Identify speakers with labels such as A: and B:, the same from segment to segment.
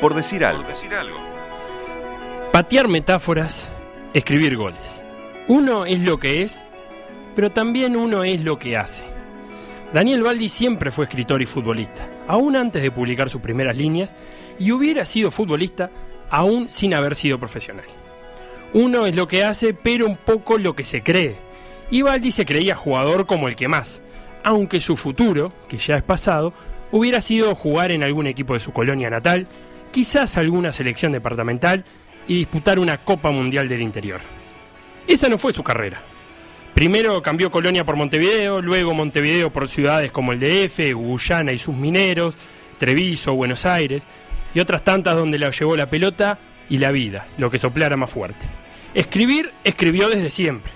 A: Por decir algo.
B: Patear metáforas, escribir goles. Uno es lo que es, pero también uno es lo que hace. Daniel Baldi siempre fue escritor y futbolista, aún antes de publicar sus primeras líneas, y hubiera sido futbolista aún sin haber sido profesional. Uno es lo que hace, pero un poco lo que se cree. Y Baldi se creía jugador como el que más, aunque su futuro, que ya es pasado, hubiera sido jugar en algún equipo de su colonia natal, quizás alguna selección departamental y disputar una Copa Mundial del Interior. Esa no fue su carrera. Primero cambió Colonia por Montevideo, luego Montevideo por ciudades como el DF, Guyana y sus mineros, Treviso, Buenos Aires, y otras tantas donde la llevó la pelota y la vida, lo que soplara más fuerte. Escribir escribió desde siempre,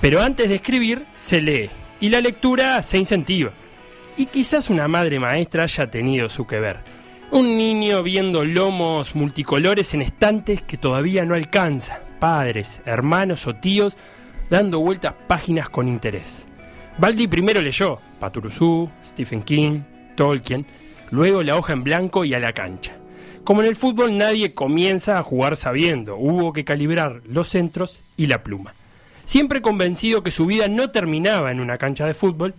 B: pero antes de escribir se lee, y la lectura se incentiva. Y quizás una madre maestra haya tenido su que ver. Un niño viendo lomos multicolores en estantes que todavía no alcanza, padres, hermanos o tíos dando vueltas páginas con interés. Baldi primero leyó Paturuzú, Stephen King, Tolkien, luego la hoja en blanco y a la cancha. Como en el fútbol nadie comienza a jugar sabiendo, hubo que calibrar los centros y la pluma. Siempre convencido que su vida no terminaba en una cancha de fútbol,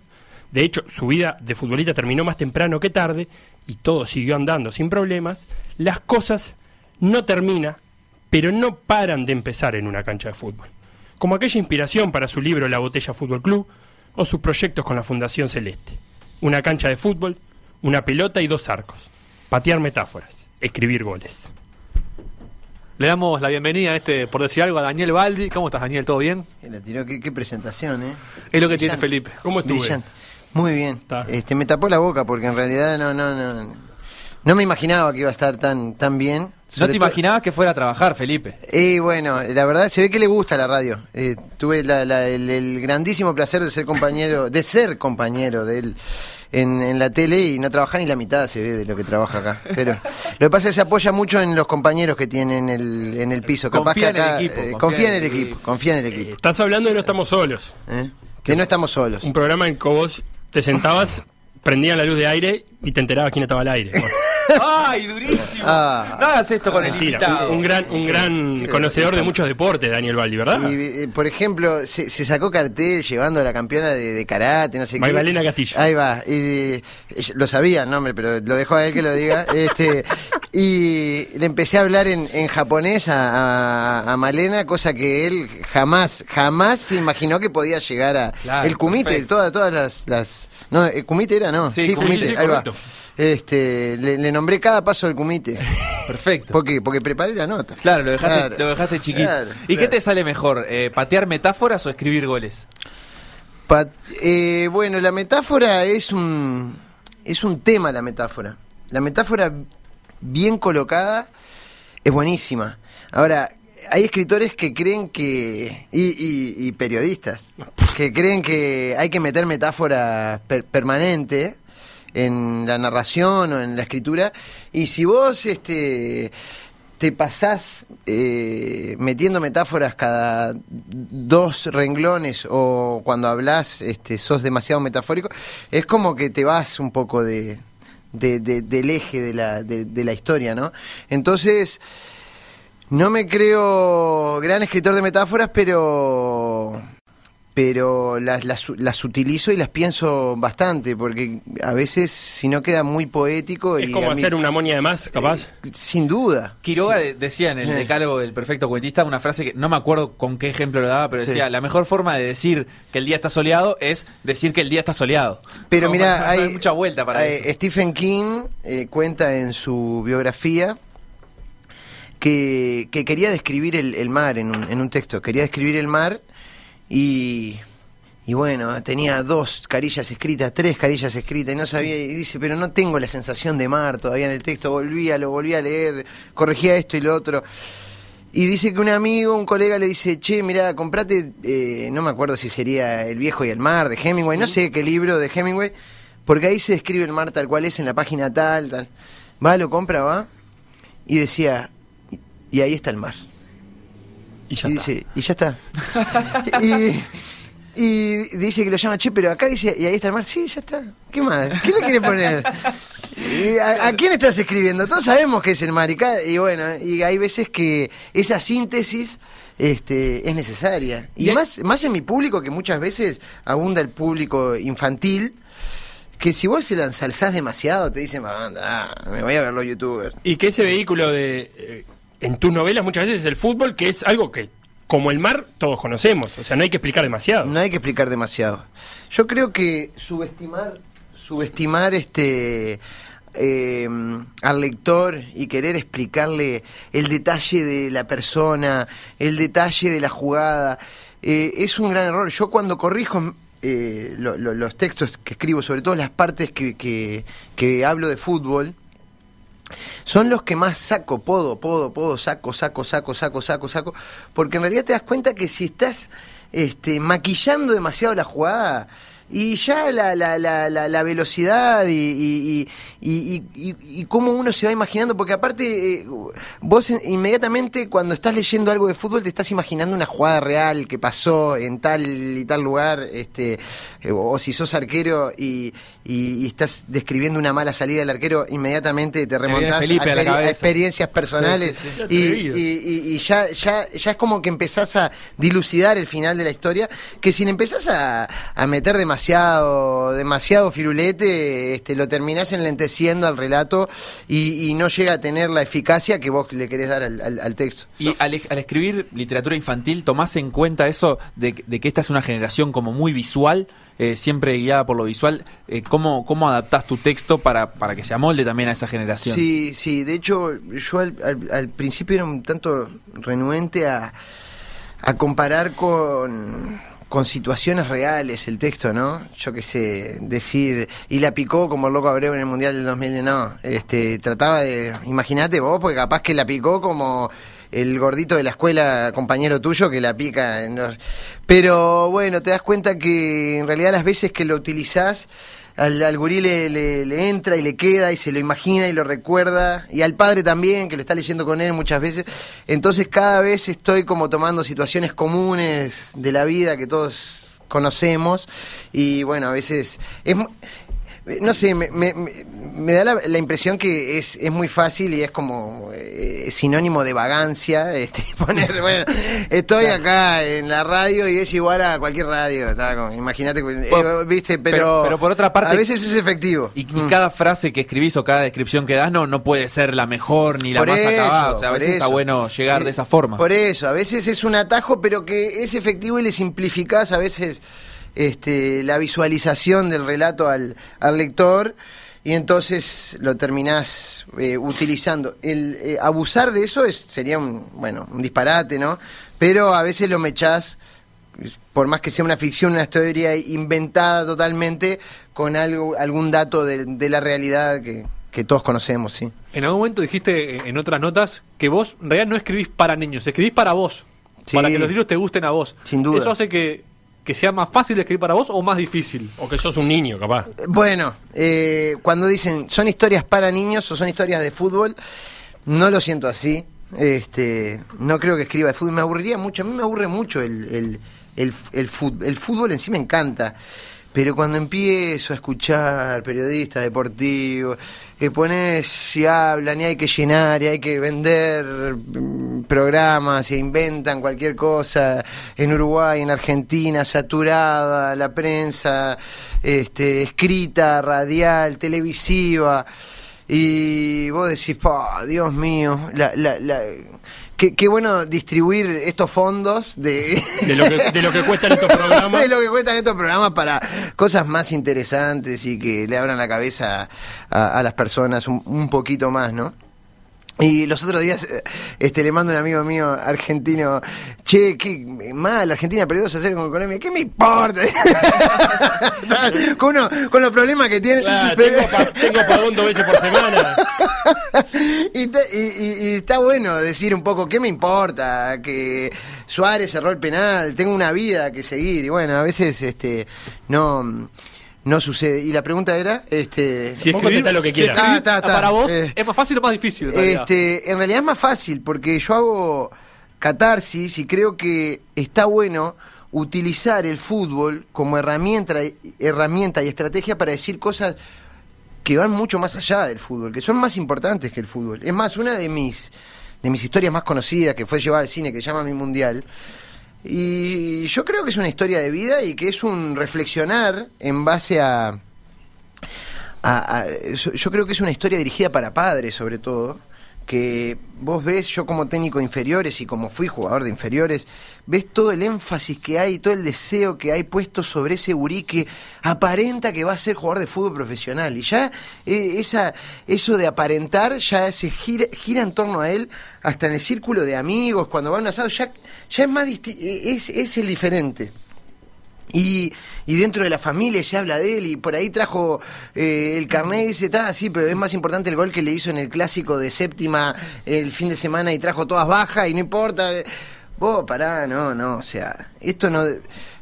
B: de hecho su vida de futbolista terminó más temprano que tarde y todo siguió andando sin problemas, las cosas no terminan, pero no paran de empezar en una cancha de fútbol. Como aquella inspiración para su libro La Botella Fútbol Club o sus proyectos con la Fundación Celeste. Una cancha de fútbol, una pelota y dos arcos. Patear metáforas, escribir goles.
C: Le damos la bienvenida a este, por decir algo, a Daniel Baldi. ¿Cómo estás, Daniel? ¿Todo bien?
D: Qué, qué presentación, ¿eh?
C: Es lo que tiene. Felipe.
B: ¿Cómo estuve?
D: Brillante. Muy bien. Este, me tapó la boca porque en realidad no, no, no, no me imaginaba que iba a estar tan, tan bien.
E: No te imaginabas que fuera a trabajar, Felipe.
D: Y bueno, la verdad se ve que le gusta la radio. Eh, tuve la- la- el, el grandísimo placer de ser compañero, de ser compañero de él en, en la tele y no trabajar ni la mitad se ve de lo que trabaja acá. Pero lo que pasa es que se apoya mucho en los compañeros que tiene en el, en el piso. Capaz
E: Confía
D: que
E: en el
D: acá
E: equipo,
D: eh,
E: confía
D: confía en el equipo, confía en el
B: Eh,
D: equipo.
B: Estás hablando de No Estamos Solos.
D: ¿eh? Que no estamos solos.
B: Un programa en que vos te sentabas, prendían la luz de aire y te enterabas quién estaba al aire.
E: ¡Ay, durísimo!
D: Ah.
E: no hagas esto con el invitado.
B: Un, un gran, un gran
D: Qué-
B: conocedor de muchos deportes, Daniel Baldi, ¿verdad?
D: Y, eh, por ejemplo, se, se sacó cartel llevando a la campeona de, de karate, no sé
B: Magdalena
D: qué.
B: Castillo.
D: Ahí va. Y, lo sabía el nombre, pero lo dejó a él que lo diga. este Y le empecé a hablar en, en japonés a, a- a Malena, cosa que él jamás, jamás se imaginó que podía llegar a...
E: Claro,
D: el kumite,
E: perfecto.
D: todas, todas las, las... No, ¿el kumite era? No,
E: Sí,
D: sí,
E: kumite,
D: kumite,
B: sí,
D: ahí va. Este, le, le nombré cada paso del kumite.
E: Perfecto.
D: ¿Por qué? Porque preparé la nota.
E: Claro, lo dejaste,
D: Claro,
E: lo dejaste chiquito.
D: claro,
E: ¿Y qué te sale mejor? eh, ¿Patear metáforas o escribir goles?
D: Eh, bueno, la metáfora es un es un tema la metáfora. La metáfora bien colocada es buenísima. Ahora, hay escritores que creen que y, y- y periodistas que creen que hay que meter metáfora per- permanente en la narración o en la escritura y si vos este te pasás eh, metiendo metáforas cada dos renglones o cuando hablas este, sos demasiado metafórico, es como que te vas un poco de, de- de- del eje de la, de, de la historia, ¿no? Entonces, no me creo gran escritor de metáforas, pero pero las, las, las utilizo y las pienso bastante, porque a veces si no queda muy poético...
B: Es
D: y
B: como
D: mí-
B: hacer una moña de más, capaz.
D: eh, sin duda.
E: Quiroga
D: Sí.
E: decía en el
D: Eh.
E: decálogo del perfecto cuentista una frase que no me acuerdo con qué ejemplo lo daba, pero
D: Sí.
E: decía, la mejor forma de decir que el día está soleado es decir que el día está soleado.
D: Pero
E: No,
D: mira,
E: no
D: hay,
E: hay mucha vuelta para
D: hay-
E: eso.
D: Stephen King eh, cuenta en su biografía que, que quería describir el, el mar en un, en un texto. Quería describir el mar y, y bueno, tenía dos carillas escritas, tres carillas escritas y no sabía. Y dice, pero no tengo la sensación de mar todavía en el texto. Volvía, lo volvía a leer, corregía esto y lo otro. Y dice que un amigo, un colega le dice, che, mira, comprate, eh, no me acuerdo si sería El viejo y el mar de Hemingway, no sé qué libro de Hemingway, porque ahí se describe el mar tal cual es en la página tal, tal. Va, lo compra, va, y decía, y ahí está el mar.
B: Y ya
D: y
B: está.
D: dice, y ya está. y, y dice que lo llama, che, pero acá dice, y ahí está el mar, sí, ya está. ¿Qué más? ¿Qué le quiere poner? ¿Y a, a quién estás escribiendo? Todos sabemos que es el marica y bueno, y hay veces que esa síntesis este, es necesaria. Y
B: Y
D: más, más en mi público, que muchas veces abunda el público infantil, que si vos se la ensalzás demasiado, te dicen, anda, me voy a ver los youtubers.
B: Y que ese vehículo de. eh, en tus novelas muchas veces es el fútbol, que es algo que, como el mar, todos conocemos. O sea, no hay que explicar demasiado.
D: No hay que explicar demasiado. Yo creo que subestimar, subestimar este eh, al lector y querer explicarle el detalle de la persona, el detalle de la jugada, eh, es un gran error. Yo cuando corrijo eh, lo- lo- los textos que escribo, sobre todo las partes que, que, que hablo de fútbol, son los que más saco, podo, podo, podo, saco, saco, saco, saco, saco, saco, porque en realidad te das cuenta que si estás este, maquillando demasiado la jugada y ya la, la, la, la, velocidad y, y, cómo uno se va imaginando, porque aparte eh, vos en- inmediatamente cuando estás leyendo algo de fútbol te estás imaginando una jugada real que pasó en tal y tal lugar, este, eh, o si sos arquero y, y- y estás describiendo una mala salida del arquero, inmediatamente te remontás a,
E: Felipe
D: experiencias personales
E: Sí, sí,
B: sí.
D: y, y- y- y ya, ya, ya es como que empezás a dilucidar el final de la historia, que si le empezás a, a meter demasiado, demasiado firulete, este, lo terminás enlenteciendo al relato y, y no llega a tener la eficacia que vos le querés dar al, al- al texto.
E: Y al, al escribir literatura infantil, ¿tomás en cuenta eso de, de que esta es una generación como muy visual, eh, siempre guiada por lo visual? Eh, ¿cómo, ¿Cómo adaptás tu texto para, para que se amolde también a esa generación?
D: Sí, sí, de hecho yo al, al- al principio era un tanto renuente a, a comparar con, con situaciones reales el texto, ¿no? Yo qué sé, decir, y la picó como el loco Abreu en el Mundial del 2000, no, este, trataba de, imagínate vos, porque capaz que la picó como el gordito de la escuela, compañero tuyo, que la pica. en los- Pero bueno, te das cuenta que en realidad las veces que lo utilizás, al, al gurí le, le- entra y le queda y se lo imagina y lo recuerda, y al padre también, que lo está leyendo con él muchas veces. Entonces cada vez estoy como tomando situaciones comunes de la vida que todos conocemos y bueno, a veces es... no sé, me, me- me- da la, la impresión que es, es muy fácil y es como eh, sinónimo de vagancia. Este, poner, bueno, estoy acá en la radio y es igual a cualquier radio. Imagínate, eh,
E: Bueno,
D: viste, pero,
E: pero- pero por otra parte-
D: a veces es efectivo.
E: Y, y
D: Mm.
E: cada frase que escribís o cada descripción que das no, no puede ser la mejor ni la
D: Por
E: más
D: eso,
E: acabada. O sea, a veces está bueno llegar
D: Eh,
E: de esa forma.
D: Por eso, a veces es un atajo, pero que es efectivo y le simplificás a veces este, la visualización del relato al, al lector y entonces lo terminás eh, utilizando. El eh, abusar de eso es, sería un, bueno, un disparate, ¿no? Pero a veces lo mechás, por más que sea una ficción, una historia inventada totalmente, con algo, algún dato de, de la realidad que, que todos conocemos, sí.
C: En algún momento dijiste eh, en otras notas que vos en realidad no escribís para niños, escribís para vos.
D: Sí.
C: Para que los libros te gusten a vos.
D: Sin duda.
C: ¿Eso hace que, que sea más fácil escribir para vos o más difícil?
B: O que sos un niño, capaz.
D: Bueno, eh, cuando dicen son historias para niños o son historias de fútbol, no lo siento así. Este, no creo que escriba de fútbol. Me aburriría mucho. A mí me aburre mucho el, el, el, el fut- el fútbol en sí me encanta. Pero cuando empiezo a escuchar periodistas deportivos que pones y hablan y hay que llenar y hay que vender mm, programas e inventan cualquier cosa en Uruguay, en Argentina, saturada, la prensa este, escrita, radial, televisiva. Y vos decís, "Pa, Dios mío, la, la, la- qué, qué bueno distribuir estos fondos de,
B: De lo que, de lo que cuestan estos programas.
D: de lo que cuestan estos programas para cosas más interesantes y que le abran la cabeza a, a las personas un, un poquito más, ¿no? Y los otros días eh, este, le mando a un amigo mío argentino, che, qué mal, Argentina perdió 2 a 0 con Colombia, ¿qué me importa? con, uno- con los problemas que tiene.
B: Claro,
D: pero-
B: tengo, pa- tengo pagón dos veces por semana.
D: y, ta- y- y- y está bueno decir un poco, ¿qué me importa? Que Suárez cerró el penal, tengo una vida que seguir. Y bueno, a veces este no, no sucede. Y la pregunta era, este,
B: Si contestá lo que
C: si
B: quieras.
C: escribir
D: Ah, está, está.
C: para vos
D: Eh.
C: es más fácil o más difícil. en realidad?
D: este, en realidad es más fácil porque yo hago catarsis y creo que está bueno utilizar el fútbol como herramienta, herramienta y estrategia para decir cosas que van mucho más allá del fútbol, que son más importantes que el fútbol. Es más, una de mis, de mis historias más conocidas que fue llevada al cine, que se llama Mi Mundial, y yo creo que es una historia de vida y que es un reflexionar en base a... a- yo creo que es una historia dirigida para padres, sobre todo, que vos ves, yo como técnico de inferiores y como fui jugador de inferiores, ves todo el énfasis que hay, todo el deseo que hay puesto sobre ese gurí que aparenta que va a ser jugador de fútbol profesional. Y ya eh, esa, eso de aparentar ya se gira, gira en torno a él hasta en el círculo de amigos, cuando va a un asado, ya, ya es más eh, es, es el diferente. Y, dentro de la familia se habla de él y por ahí trajo eh, el carnet y dice, está, sí, pero es más importante el gol que le hizo en el clásico de séptima el fin de semana y trajo todas bajas y no importa. Vos, pará, no, no, o sea, esto no,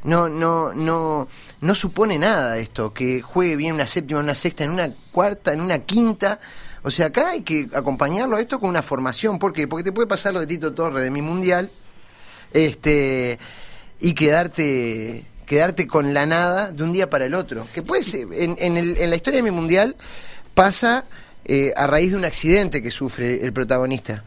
D: no, no, no, no supone nada esto, que juegue bien una séptima, una sexta, en una cuarta, en una quinta. O sea, acá hay que acompañarlo a esto con una formación. ¿Por qué? Porque te puede pasar lo de Tito Torres de mi mundial, este y quedarte quedarte con la nada de un día para el otro. Que puede ser en, en, el- en la historia de mi mundial pasa eh, a raíz de un accidente que sufre el protagonista.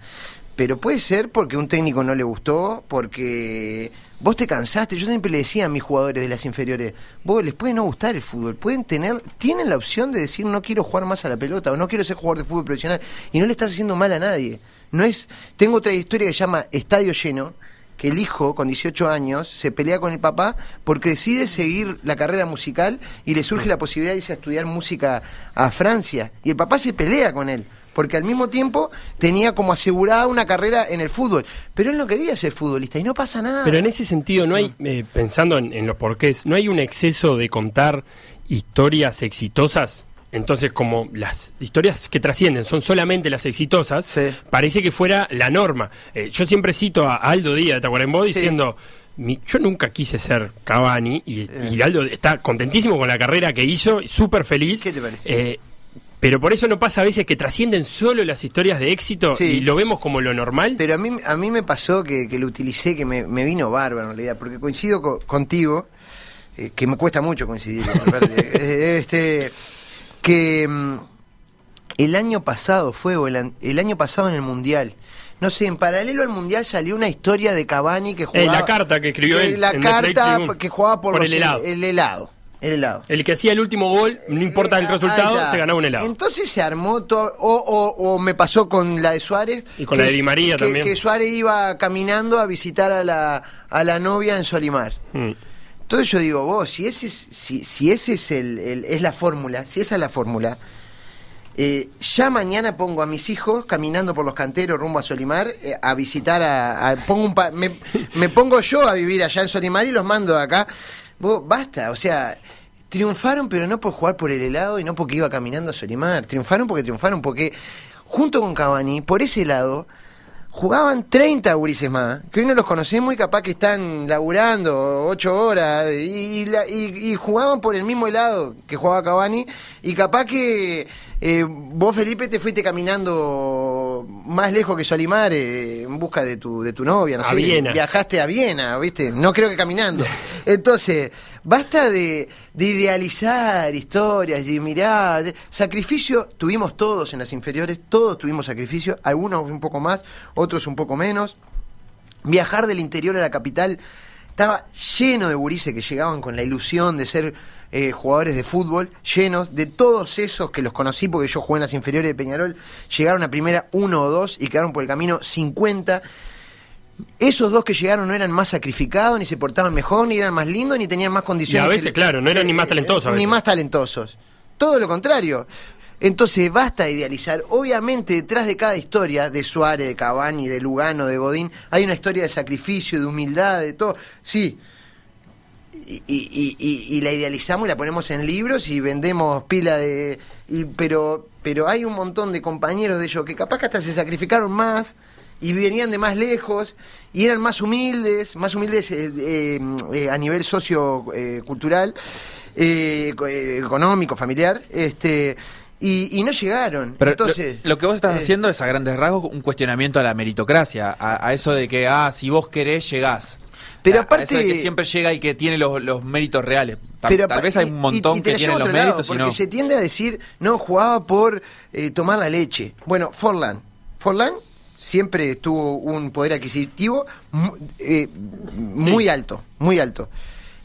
D: Pero puede ser porque un técnico no le gustó porque vos te cansaste. Yo siempre le decía a mis jugadores de las inferiores vos les puede no gustar el fútbol pueden tener tienen la opción de decir no quiero jugar más a la pelota o no quiero ser jugador de fútbol profesional y no le estás haciendo mal a nadie. No es tengo otra historia que se llama estadio lleno que el hijo con 18 años se pelea con el papá porque decide seguir la carrera musical y le surge la posibilidad de irse a estudiar música a Francia. Y el papá se pelea con él porque al mismo tiempo tenía como asegurada una carrera en el fútbol. Pero él no quería ser futbolista y no pasa nada.
B: Pero en ese sentido, no hay, eh, pensando en, en los porqués, ¿no hay un exceso de contar historias exitosas? Entonces, como las historias que trascienden son solamente las exitosas,
D: Sí.
B: parece que fuera la norma. Eh, yo siempre cito a Aldo Díaz de Tacuarembó
D: Sí.
B: diciendo, mi- yo nunca quise ser Cavani, y, y Aldo está contentísimo con la carrera que hizo, súper feliz.
D: ¿Qué te parece?
B: Eh, pero por eso no pasa a veces que trascienden solo las historias de éxito
D: Sí.
B: y lo vemos como lo normal.
D: Pero a mí, a mí me pasó que, que lo utilicé, que me, me vino bárbaro en realidad, porque coincido co- contigo, eh, que me cuesta mucho coincidir, eh, este, que mm, el año pasado fue, o el, año pasado en el Mundial, no sé, en paralelo al Mundial salió una historia de Cavani que jugaba...
B: la carta que escribió él
D: La
B: en
D: carta que jugaba por,
B: Por
D: los-
B: el helado.
D: El helado. El helado.
B: El que hacía el último gol, no importa el
D: Eh,
B: resultado, se ganaba un helado.
D: Entonces se armó todo, o, o- o me pasó con la de Suárez.
B: Y con la de Di María
D: que-
B: también.
D: Que Suárez iba caminando a visitar a la, a la novia en Solimar.
B: Mm.
D: Entonces yo digo, vos, si ese es, si, si ese es, el, es la fórmula, si esa es la fórmula, eh, ya mañana pongo a mis hijos caminando por los canteros rumbo a Solimar eh, a visitar a, a- pongo un pa- me, me pongo yo a vivir allá en Solimar y los mando de acá. Vos, basta, o sea, triunfaron pero no por jugar por el helado y no porque iba caminando a Solimar, triunfaron porque triunfaron porque junto con Cavani, por ese lado, jugaban 30 gurises más, que hoy no los conocemos y capaz que están laburando 8 horas, y, jugaban por el mismo helado que jugaba Cavani, y capaz que eh, vos, Felipe, te fuiste caminando más lejos que Solimar eh, en busca de tu, de tu novia, no
B: A
D: sé,
B: Viena.
D: viajaste a Viena, ¿viste? No creo que caminando. Entonces, basta de, de idealizar historias, de mirar, sacrificio tuvimos todos en las inferiores, todos tuvimos sacrificio, algunos un poco más, otros un poco menos. Viajar del interior a la capital estaba lleno de gurises que llegaban con la ilusión de ser eh, jugadores de fútbol, llenos de todos esos que los conocí porque yo jugué en las inferiores de Peñarol, llegaron a primera uno o dos y quedaron por el camino 50. Esos dos que llegaron no eran más sacrificados, ni se portaban mejor, ni eran más lindos, ni tenían más condiciones.
B: Y a veces,
D: que-
B: claro, no eran ni más talentosos a
D: Ni
B: veces.
D: más talentosos. Todo lo contrario. Entonces basta de idealizar. Obviamente detrás de cada historia, de Suárez, de Cavani, de Lugano, de Godín, hay una historia de sacrificio, de humildad, de todo. Sí. Y, y- y- y la idealizamos y la ponemos en libros y vendemos pila de... y- pero, pero hay un montón de compañeros de ellos que capaz que hasta se sacrificaron más y venían de más lejos y eran más humildes, más humildes eh, eh, eh, a nivel sociocultural, eh, eco- eh, económico, familiar, este y, y no llegaron.
E: Pero
D: Entonces,
E: lo, lo que vos estás
D: eh,
E: haciendo es a grandes rasgos un cuestionamiento a la meritocracia, a, a eso de que, ah, si vos querés, llegás.
D: Pero aparte.
E: de que siempre llega el que tiene los, los méritos reales. Tal,
D: Pero
E: tal vez hay un montón
D: y- y te
E: que tienen los
D: lado,
E: méritos y
D: porque
E: no.
D: se tiende a decir, no, jugaba por eh, tomar la leche. Bueno, Forlán. Forlán siempre tuvo un poder adquisitivo eh, muy alto, muy alto.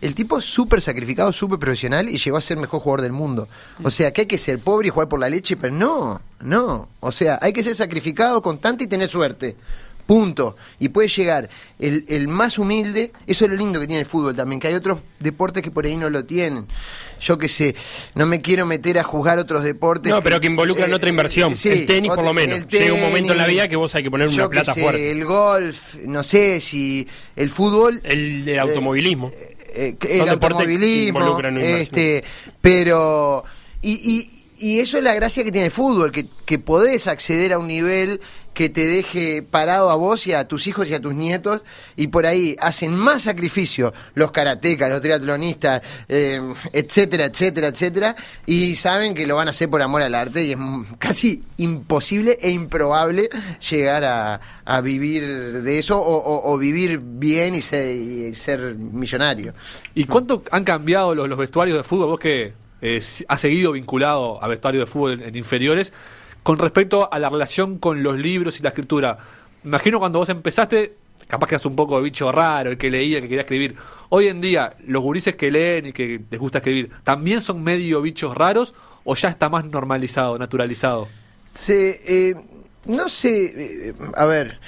D: El tipo súper sacrificado, súper profesional y llegó a ser mejor jugador del mundo. O sea, que hay que ser pobre y jugar por la leche, pero no, no. O sea, hay que ser sacrificado, constante y tener suerte. Punto. Y puede llegar el, el más humilde. Eso es lo lindo que tiene el fútbol también, que hay otros deportes que por ahí no lo tienen. Yo qué sé, no me quiero meter a juzgar otros deportes.
B: No, pero que involucran
D: eh,
B: otra inversión.
D: sí,
B: el tenis, por lo menos.
D: el
B: Llega un momento en la vida que vos hay que poner una plata
D: sé,
B: fuerte.
D: El golf, no sé si el fútbol.
B: El automovilismo.
D: eh, el
B: deportes que
D: automovilismo,
B: involucran una
D: este, pero y, y, y eso es la gracia que tiene el fútbol, que, que podés acceder a un nivel que te deje parado a vos y a tus hijos y a tus nietos, y por ahí hacen más sacrificio los karatecas, los triatlonistas, eh, etcétera, etcétera, etcétera, y saben que lo van a hacer por amor al arte, y es casi imposible e improbable llegar a, a vivir de eso o, o- o vivir bien y ser, y ser millonario.
C: ¿Y cuánto han cambiado los, los vestuarios de fútbol? Vos que eh, has seguido vinculado a vestuario de fútbol en, inferiores, con respecto a la relación con los libros y la escritura. Imagino cuando vos empezaste, capaz que eras un poco de bicho raro, el que leía, que quería escribir. Hoy en día, los gurises que leen y que les gusta escribir, ¿también son medio bichos raros o ya está más normalizado, naturalizado?
D: Se, eh, no sé, eh, a ver,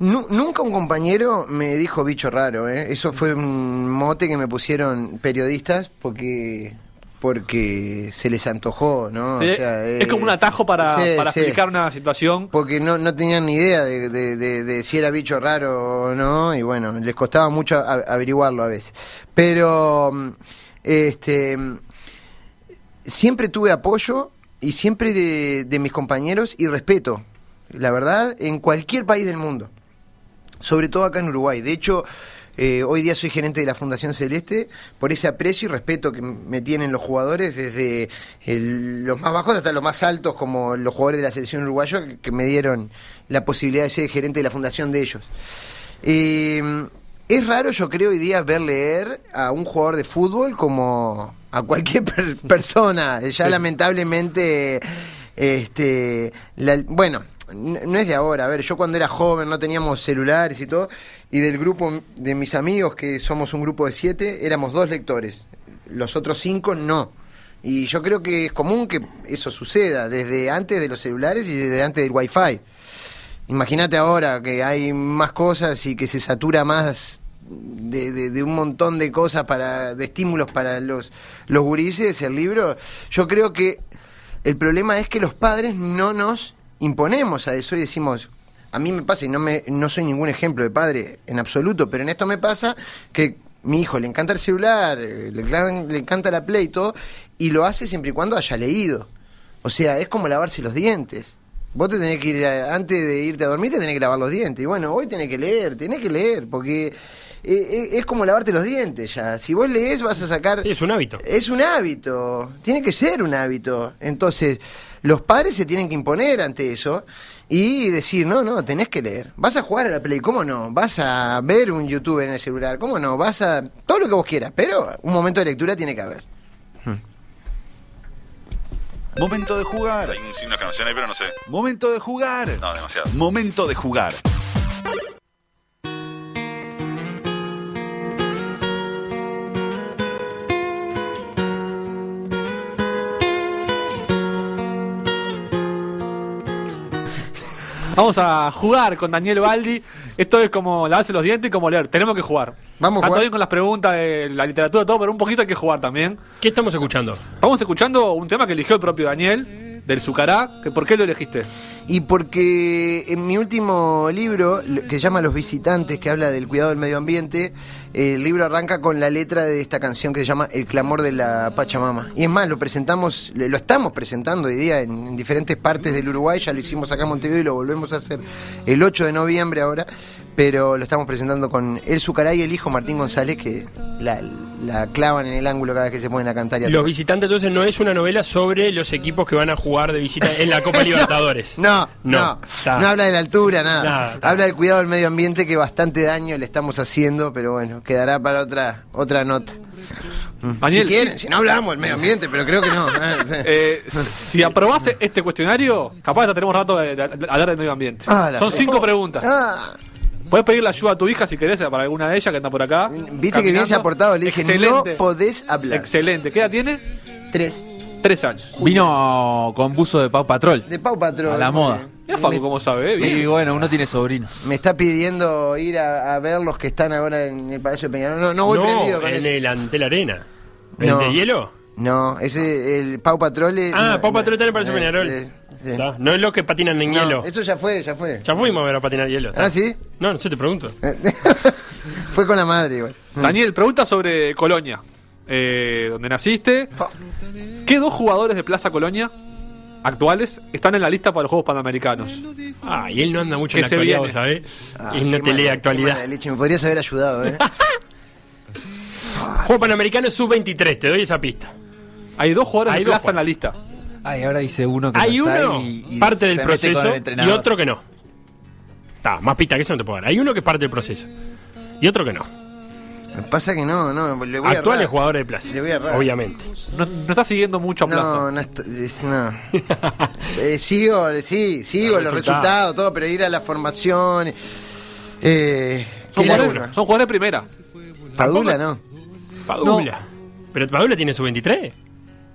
D: nu- nunca un compañero me dijo bicho raro, ¿eh? Eso fue un mote que me pusieron periodistas porque porque se les antojó, ¿no?
C: Sí,
D: O sea,
C: es
D: eh,
C: como un atajo para,
D: sí,
C: para
D: sí.
C: explicar una situación.
D: Porque no, no tenían ni idea de, de- de- de si era bicho raro o no, y bueno, les costaba mucho a- averiguarlo a veces. Pero, este, siempre tuve apoyo y siempre de, de mis compañeros y respeto, la verdad, en cualquier país del mundo, sobre todo acá en Uruguay. De hecho, eh, hoy día soy gerente de la Fundación Celeste por ese aprecio y respeto que me tienen los jugadores, desde el- los más bajos hasta los más altos, como los jugadores de la selección uruguaya, que, que me dieron la posibilidad de ser gerente de la fundación de ellos. Eh, es raro, yo creo, hoy día ver leer a un jugador de fútbol como a cualquier per- persona. Ya
C: Sí.
D: lamentablemente, este, la- bueno, no es de ahora. A ver, yo cuando era joven no teníamos celulares y todo, y del grupo de mis amigos, que somos un grupo de siete, éramos dos lectores. Los otros cinco no. Y yo creo que es común que eso suceda, desde antes de los celulares y desde antes del wifi. Imagínate ahora que hay más cosas y que se satura más de, un montón de cosas para de estímulos para los los gurises el libro yo creo que el problema es que los padres no nos imponemos a eso y decimos a mí me pasa y no me no soy ningún ejemplo de padre en absoluto pero en esto me pasa que mi hijo le encanta el celular eh, le, le encanta la play y todo y lo hace siempre y cuando haya leído o sea es como lavarse los dientes Vos te tenés que ir, a- antes de irte a dormir, te tenés que lavar los dientes. Y bueno, hoy tenés que leer, tenés que leer, porque eh, eh, es como lavarte los dientes ya. Si vos lees, vas a sacar.
B: Sí, es un hábito.
D: Es un hábito, tiene que ser un hábito. Entonces, los padres se tienen que imponer ante eso y decir, no, no, tenés que leer. Vas a jugar a la Play, ¿cómo no? Vas a ver un YouTube en el celular, ¿cómo no? Vas a... Todo lo que vos quieras, pero un momento de lectura tiene que haber.
A: Momento de jugar.
F: Hay un signo de exclamación ahí, pero no sé.
A: Momento de jugar.
F: No, demasiado.
A: Momento de jugar.
C: Vamos a jugar con Daniel Baldi. Esto es como lavarse los dientes y como leer. Tenemos que jugar.
D: Vamos a jugar.
C: bien con las preguntas de la literatura, todo, pero un poquito hay que jugar también.
B: ¿Qué estamos escuchando?
C: Vamos escuchando un tema que eligió el propio Daniel, del Zucará. Que ¿Por qué lo elegiste?
D: Y porque en mi último libro, que se llama Los Visitantes, que habla del cuidado del medio ambiente, el libro arranca con la letra de esta canción que se llama El clamor de la Pachamama. Y es más, lo presentamos, lo estamos presentando hoy día en diferentes partes del Uruguay, ya lo hicimos acá en Montevideo y lo volvemos a hacer el 8 de noviembre ahora, pero lo estamos presentando con El Zucará y el hijo Martín González, que la, la clavan en el ángulo cada vez que se ponen a cantar. Y a
B: Los visitantes entonces no es una novela sobre los equipos que van a jugar de visita en la Copa Libertadores.
D: No, no,
B: No,
D: no.
B: está.
D: No habla de la altura, nada. Habla del cuidado del medio ambiente que bastante daño le estamos haciendo, pero bueno, quedará para otra otra nota. Mm.
C: Daniel,
D: si quieren, si no hablamos del medio ambiente, pero creo que no. eh.
C: Eh, si aprobase este cuestionario, capaz hasta tenemos rato de, de- de hablar del medio ambiente.
D: Ah,
C: Son cinco preguntas.
D: Ah,
C: Puedes pedirle ayuda a tu hija si querés para alguna de ellas que anda por acá.
D: Viste que bien se ha portado, le dije,
C: Excelente.
D: no podés hablar.
C: Excelente. ¿Qué edad tiene?
D: Tres.
C: Tres años.
E: Vino con buzo de Pau Patrol.
D: De Pau Patrón.
E: A la moda.
C: Mira Facu cómo sabe, ¿eh? Bien.
E: Y bueno, uno tiene sobrinos.
D: Me está pidiendo ir a, a ver los que están ahora en el Palacio de Peñarol. No, no voy
B: no,
D: prendido con
B: en
D: eso.
B: el ante la arena. ¿El
D: No.
B: de hielo?
D: No, ese, el Pau Patrol. es-
B: Ah,
D: no,
B: Pau
D: no,
B: Patrol está en el Palacio
D: eh,
B: Peñarol.
D: eh, eh.
B: No es los que patinan en
D: No,
B: hielo.
D: Eso ya fue, ya fue.
B: Ya fuimos a ver a patinar hielo.
D: Ah, ¿sí?
B: No, no sé, te pregunto.
D: fue con la madre igual.
C: Daniel, pregunta sobre Colonia. Eh, donde naciste. ¿Qué dos jugadores de Plaza Colonia actuales están en la lista para los Juegos Panamericanos?
B: Ah, y él no anda mucho
C: Que
B: en la actualidad,
C: viene.
B: sabés.
D: Ah,
B: él no te lee actualidad.
D: leche, me podrías haber ayudado, ¿eh?
B: Juego Panamericano sub-23, te doy esa pista.
C: Hay dos jugadores
B: Hay
C: de
B: dos
C: Plaza en la lista.
E: Ay, ahora dice uno que
B: Hay
E: no está
B: uno,
E: y- y
B: parte
E: se
B: del proceso, y otro que no. Está, más pista que eso no te puedo dar. Hay uno que es parte del proceso. Y otro que no.
D: Me pasa que no, no, le voy a
B: Actuales
D: errar.
B: jugadores de plaza.
D: Le voy a errar.
B: Obviamente.
C: No, no está siguiendo mucho a Plaza.
D: No, no, no. Eh, sigo, sí, sigo
B: Los
D: los
B: resultados.
D: resultados, todo, pero ir a la formación. Eh,
C: son, jugadores, son jugadores de primera.
D: Padula, ¿no?
B: Padula. Pero Padula tiene sub-23.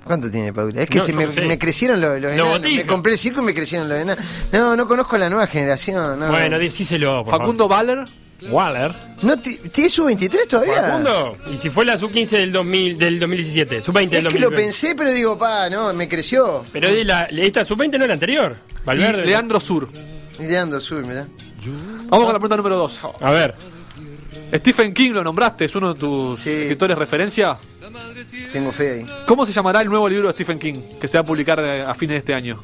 D: ¿Cuánto tiene Paula? Es que
B: No,
D: se me, me crecieron los, los enanos. Me compré el circo y me crecieron los enanos. No, no conozco la nueva generación. No.
B: Bueno, decíselo, por
C: Facundo
B: favor. Waller.
D: ¿No ti- ¿Tiene su 23 todavía?
B: Facundo. Y si fue la sub-15 del, 2000, del 2017. Sub-20 del
D: Es que lo
B: 2020.
D: pensé, pero digo, pa, no, me creció.
B: Pero de la, esta sub-20 no es la anterior. Valverde.
C: Leandro Sur.
D: Mirando, sur, mirá.
C: Vamos con la pregunta número dos.
B: A ver.
C: Stephen King lo nombraste, es uno de tus
D: Sí.
C: escritores referencia.
D: Tengo fe ahí.
C: ¿Cómo se llamará el nuevo libro de Stephen King que se va a publicar eh, a fines de este año?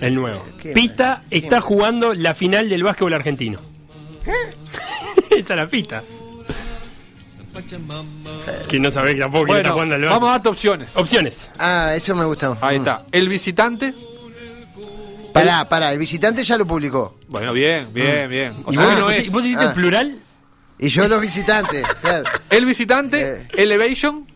B: El nuevo. Pita está jugando la final del básquetbol argentino. Esa es la pita. Que no sabe tampoco quién está
C: Bueno,
B: jugando al
C: vamos a darte opciones.
B: Opciones.
D: Ah, eso me gustó.
C: Ahí
D: Mm.
C: está. El visitante.
D: Pará, pará, el visitante ya lo publicó.
C: Bueno, bien, bien, bien. O
B: ¿Y
C: sea,
B: vos,
C: no
B: vos-
C: es.
B: vos hiciste
D: Ah.
B: el plural?
D: Y yo los visitantes, claro.
C: El visitante,
D: Eh.
C: Elevation,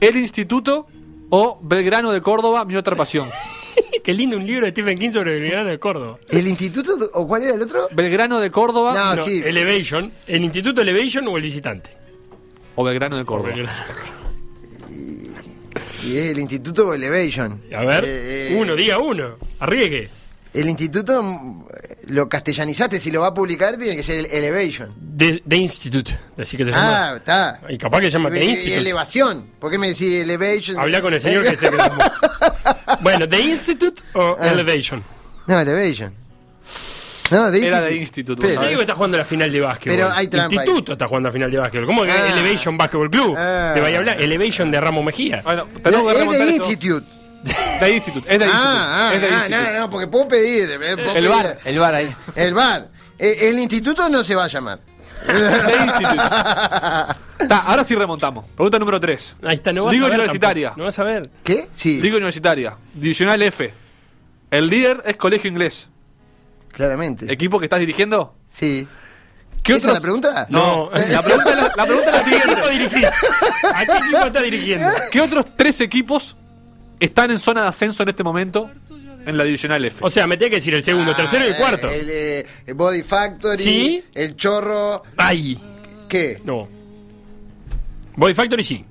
C: El Instituto o Belgrano de Córdoba, mi otra pasión.
B: Qué lindo un libro de Stephen King sobre el Belgrano de Córdoba.
D: ¿El instituto o cuál era el otro?
C: Belgrano de Córdoba
D: No,
B: No,
D: sí.
B: Elevation. ¿El Instituto Elevation o el visitante?
C: o Belgrano de Córdoba.
D: Y es el instituto Elevation.
B: A ver,
D: Eh, eh,
B: uno, diga uno. Arriesgue.
D: El instituto lo castellanizaste, si lo va a publicar tiene que ser el Elevation.
B: The, The Institute. Así que se llama.
D: Ah, está.
B: Y capaz que se llama The
D: y
B: Institute.
D: elevación. ¿Por qué me decís Elevation?
B: Habla con el señor que se quedó. Bueno, The Institute o
D: Ah.
B: Elevation.
D: No, Elevation. No, de
C: Era
D: instituto.
C: de Instituto,
D: Pero-
B: digo que está jugando la final de básquetbol.
D: Pero hay trampa
B: Instituto está jugando la final de básquetbol. ¿Cómo que
D: Ah.
B: Elevation Basketball Club?
D: Ah.
B: Te vaya a hablar. Elevation de Ramos Mejía.
C: Bueno,
D: No, es de
C: esto.
D: Institute.
C: De Institute, es de Institute.
D: Ah, ah,
C: es de
D: ah,
C: Institute.
D: no, no, porque puedo pedir. eh, puedo
C: El
D: pedir.
C: bar.
E: El bar ahí.
D: El bar. Eh, el instituto no se va a llamar.
C: De Institute. Ta, ahora sí remontamos. Pregunta número 3.
B: Ahí está, no vas
C: Liga
B: a ver.
C: Universitaria.
B: tampoco. No vas a ver.
D: ¿Qué? Sí,
C: Liga Universitaria. Divisional F. El líder es Colegio Inglés.
D: claramente.
C: ¿Equipo que estás dirigiendo?
D: Sí.
C: ¿Qué
D: ¿Esa es la pregunta?
B: No.
C: La pregunta, es la, la pregunta es la
B: ¿A qué equipo
C: siguiente.
B: ¿A qué equipo estás dirigiendo?
C: ¿Qué otros tres equipos están en zona de ascenso en este momento en la Divisional F?
B: O sea, me tenés que decir el segundo,
D: Ah,
B: tercero y el cuarto.
D: El, eh, el Body Factory.
B: Sí.
D: El Chorro.
B: Ay,
D: ¿Qué?
B: no. Body Factory sí.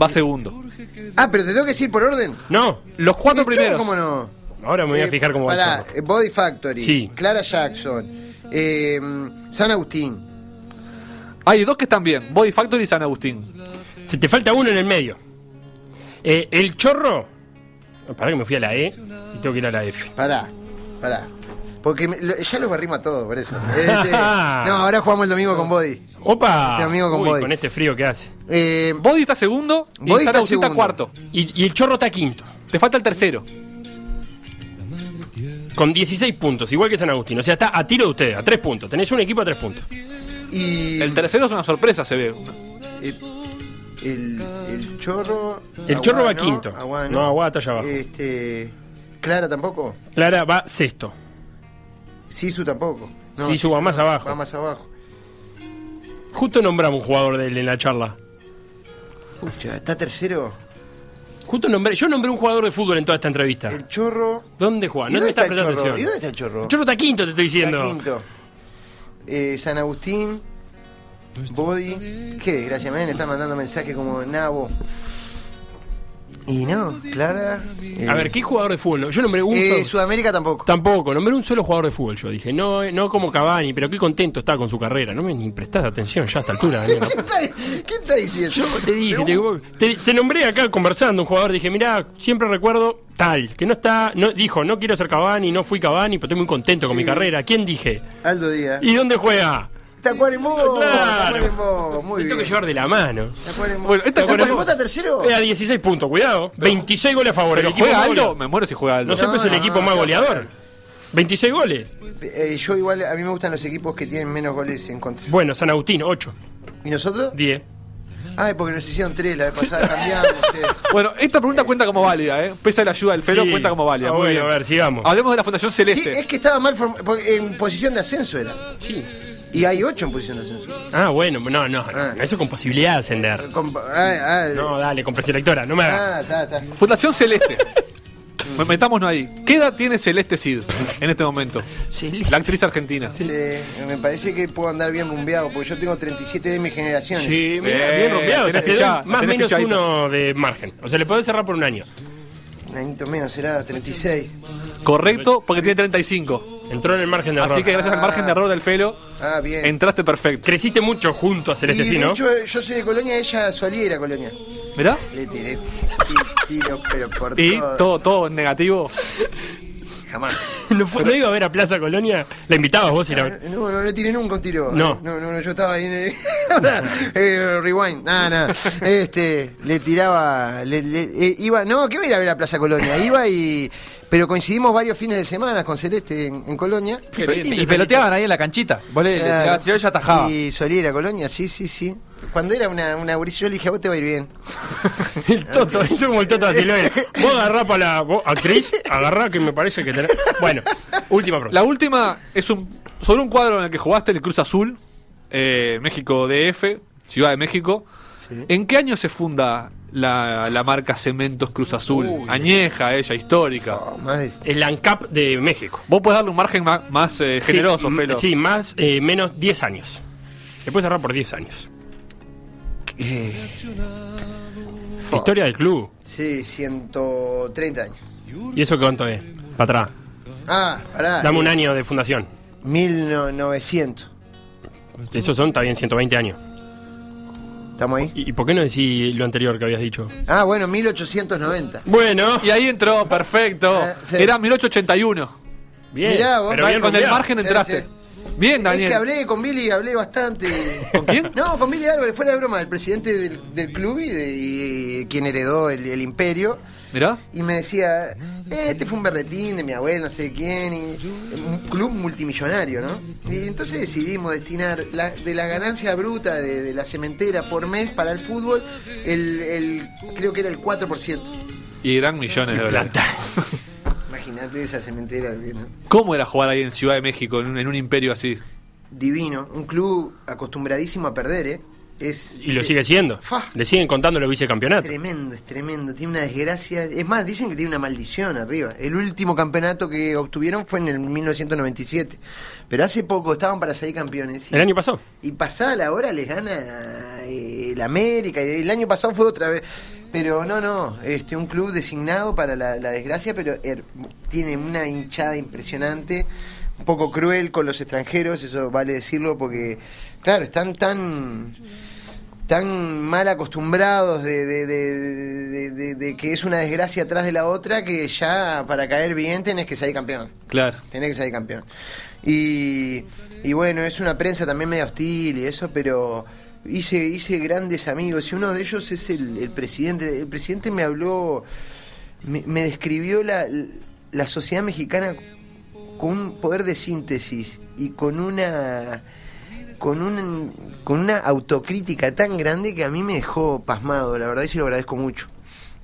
C: Va segundo.
D: Ah, pero te tengo que decir por orden.
B: No.
C: Los cuatro
D: ¿El Chorro
C: primeros.
D: ¿Cómo no?
B: Ahora me voy a
D: Eh,
B: fijar cómo va el
D: pará,
B: chorro.
D: eh, Body Factory.
B: Sí.
D: Clara Jackson. eh, San Agustín.
C: Hay dos que están bien. Body Factory y San Agustín.
B: Se te falta uno en el medio. Eh, el chorro. Para que me fui a la E y tengo que ir a la F.
D: Pará, pará. Porque me- lo- ya los a todos, por eso. Este, no, ahora jugamos el domingo con Body.
B: ¡Opa!
D: Este amigo con
B: Uy,
D: body.
B: con este frío que hace.
D: Eh,
C: Body está segundo y
D: Body está segundo.
C: cuarto.
B: Y, y el chorro está quinto.
C: Te falta el tercero.
B: Con 16 puntos, igual que San Agustín. O sea, está a tiro de ustedes, a 3 puntos. Tenés un equipo a 3 puntos.
D: y
C: El tercero es una sorpresa, se ve.
D: eh, el, el chorro.
B: El chorro va
D: ¿no?
B: quinto.
D: Aguá,
B: No, Aguá está allá abajo.
D: Este, Clara tampoco.
B: Clara va sexto.
D: Sisu tampoco.
B: Sisu va
D: no,
B: más abajo.
D: Va más abajo.
B: Justo nombramos un jugador de él en la charla.
D: Pucha, está tercero.
B: Justo nombré, yo nombré un jugador de fútbol en toda esta entrevista.
D: El chorro.
B: ¿Dónde juega?
D: ¿Y
B: No
D: dónde está
B: estás
D: el chorro? ¿Y
B: atención.
D: dónde está el chorro?
B: El chorro está quinto, te estoy diciendo.
D: Está quinto. Eh, San Agustín. Body. Qué desgracia, me están mandando mensajes como Nabo. Y no, Clara. eh,
B: A ver, ¿qué jugador de fútbol? Yo nombré un
D: eh. Sudamérica tampoco.
B: Tampoco, nombré un solo jugador de fútbol. Yo dije, no, eh, no como Cavani, pero qué contento está con su carrera. No me ni prestás atención ya a esta altura.
D: ¿Qué está, qué está diciendo?
B: Yo te dije,
D: Pero,
B: te, te- te nombré acá conversando un jugador, dije, mirá, siempre recuerdo tal, que no está, no dijo, no quiero ser Cavani, no fui Cavani, pero estoy muy contento con mi carrera. ¿Quién dije?
D: Aldo Díaz.
B: ¿Y dónde juega?
D: Tacuarembó.
B: Claro.
D: Tacuarembó. Muy
B: Te tengo
D: bien.
B: que llevar de la mano.
D: Tacuarembó.
C: Bueno, esta
D: ¿Tacuarembó
C: Tacuarembó-
D: está tercero?
B: Era 16 puntos, cuidado. 26 goles a favor.
C: Pero
B: el equipo
C: juega Aldo, me muero si juega Aldo.
B: No pero es el
D: no,
B: equipo
D: no,
B: más goleador. 26 goles.
D: Eh, yo igual, a mí me gustan los equipos que tienen menos goles en contra.
B: Bueno, San Agustín, 8.
D: ¿Y nosotros?
B: 10.
D: Ay, porque nos hicieron tres, la vez pasada cambiamos.
C: Bueno, esta pregunta cuenta como válida, ¿eh? Pese a la ayuda del Felo,
B: Sí.
C: cuenta como válida.
B: Ah,
C: Muy
B: bueno,
C: bien.
B: a ver, sigamos.
C: Hablemos de la Fundación
D: Sí,
C: Celeste.
D: es que estaba mal form- porque en posición de ascenso era.
B: Sí.
D: Y hay ocho en posición de ascenso.
B: Ah, bueno, no, no,
D: Ah.
B: no, eso con posibilidad de ascender.
D: Con- ah, ah,
B: No, dale, con preselectora, no me hagas.
D: ah, está, está.
C: Fundación Celeste. Me- Metámonos ahí. ¿Qué edad tiene Celeste Cid en este momento? La actriz argentina.
D: Sí, me parece que puedo andar bien rumbeado, porque yo tengo 37 de mis generaciones.
B: Sí, mira,
C: Bien, tenés
B: doy
C: fichada,
B: más o menos
C: fichadito.
B: uno de margen. O sea, le podés cerrar por un año.
D: Un añito menos, será 36.
C: Correcto, porque tiene 35.
B: Entró en el margen de error.
C: Así que gracias al margen de error del Felo,
D: Ah, bien.
C: entraste perfecto.
B: Creciste mucho junto a Celeste,
D: y
B: sí,
D: de
B: ¿no?
D: hecho, yo soy de Colonia, ella solía ir a Colonia.
C: ¿Mirá?
D: Le tiré ti- tiro, pero por
C: Y
D: todo.
C: todo, todo en negativo.
D: Jamás.
B: ¿No, fue- no iba a ver a Plaza Colonia? ¿La invitabas vos? a ir a ver?
D: No, no, no tiré nunca un tiro.
B: No.
D: No, no, no, yo estaba ahí en el... Eh, rewind. Nada, nada. Este, le tiraba... Le, le- eh, iba... No, ¿qué voy a ir a ver a Plaza Colonia? Iba y... Pero coincidimos varios fines de semana con Celeste en, en Colonia.
C: Qué lindo.
E: Y peloteaban ahí en la canchita. Vos le, le
D: Claro.
E: y ella atajaba.
D: Y solía ir a Colonia, sí, sí, sí. Cuando era una, una gurisa, yo le dije, a vos te va a ir bien.
B: El Toto, hizo como el Toto de Silveira. Vos agarrá para la vos, actriz, agarrá que me parece que tenés. Bueno, última pregunta.
C: La última es un sobre un cuadro en el que jugaste el Cruz Azul, eh, México DF, Ciudad de México. ¿En qué año se funda la, la marca Cementos Cruz Azul? Añeja, ella, histórica.
D: Más de...
B: El ANCAP de México.
C: Vos podés darle un margen más, más, eh, generoso,
B: sí,
C: Felo.
B: Sí, más, eh, menos 10 años. Le puedes cerrar por 10 años. Historia del club.
D: sí, 130 años.
B: ¿Y eso cuánto es? Para atrás.
D: Ah, pará.
B: Dame un
D: eh,
B: año de fundación.
D: 1900.
B: Esos son, bien, 120 años.
D: ¿Estamos ahí?
B: ¿Y, por qué no decís lo anterior que habías dicho?
D: Ah, bueno, 1890.
B: Bueno,
C: Y ahí entró, perfecto.
D: Eh, sí.
C: Era 1881.
B: bien.
D: Mirá, vos,
B: pero bien
C: Con el margen entraste.
D: sí.
C: Bien,
D: Es
C: Daniel.
D: que hablé con Billy, hablé bastante.
C: ¿Con quién?
D: No, con Billy Álvarez, fuera de broma, el presidente del, del club y, de, y quien heredó el, el imperio.
C: Mirá.
D: Y me decía, "Eh, este fue un berretín de mi abuelo, no sé de quién, y un club multimillonario, ¿no? Y entonces decidimos destinar la- de la ganancia bruta de, de la cementera por mes para el fútbol, el, el- creo que era el 4%.
C: Y eran millones de dólares.
B: Plata.
D: Imagínate esa cementera, ¿no?
C: ¿Cómo era jugar ahí en Ciudad de México, en un, en un imperio así?
D: divino, un club acostumbradísimo a perder, ¿eh? Es
B: Y lo sigue siendo.
D: Fa.
B: Le siguen contando los vicecampeonatos.
D: Tremendo, es tremendo. Tiene una desgracia. Es más, dicen que tiene una maldición arriba. El último campeonato que obtuvieron fue en el 1997. Pero hace poco estaban para salir campeones. Y,
B: El año pasado.
D: y pasada la hora les gana eh, el América. Y el año pasado fue otra vez. Pero no, no. Este, un club designado para la, la desgracia, pero her- tiene una hinchada impresionante. Un poco cruel con los extranjeros, eso vale decirlo, porque, claro, están tan tan mal acostumbrados de, de- de- de- de- de que es una desgracia atrás de la otra que ya para caer bien tenés que salir campeón.
C: Claro.
D: Tenés que salir campeón. Y, y bueno, es una prensa también medio hostil y eso, pero hice, hice grandes amigos y uno de ellos es el, el presidente. El presidente me habló, me, me describió la, la sociedad mexicana con un poder de síntesis y con una con un, con una autocrítica tan grande que a mí me dejó pasmado, la verdad, y se lo agradezco mucho.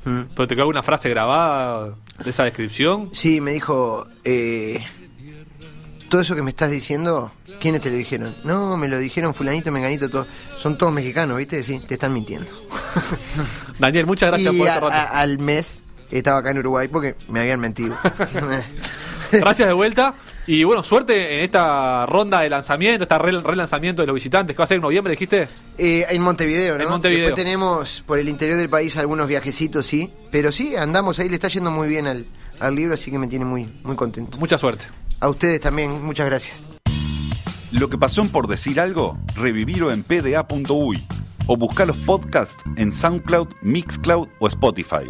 D: Mm.
C: ¿Pero te quedó alguna frase grabada de esa descripción?
D: Sí, me dijo, eh, todo eso que me estás diciendo, ¿quiénes te lo dijeron? No, me lo dijeron fulanito, menganito, todo. Son todos mexicanos, ¿viste? Sí, te están mintiendo.
C: Daniel, muchas gracias
D: y
C: por
D: a-
C: este rato.
D: a- al mes estaba acá en Uruguay porque me habían mentido.
C: Gracias de vuelta. Y bueno, suerte en esta ronda de lanzamiento, esta re- relanzamiento de los visitantes, que va a ser en noviembre, dijiste.
D: Eh, en Montevideo, ¿no?
C: En Montevideo.
D: Después tenemos por el interior del país algunos viajecitos, sí. Pero sí, andamos ahí, le está yendo muy bien al, al libro, así que me tiene muy, muy contento.
C: Mucha suerte.
D: A ustedes también, muchas gracias.
A: Lo que pasó en por decir algo, revivirlo en pda.uy o buscar los podcasts en SoundCloud, Mixcloud o Spotify.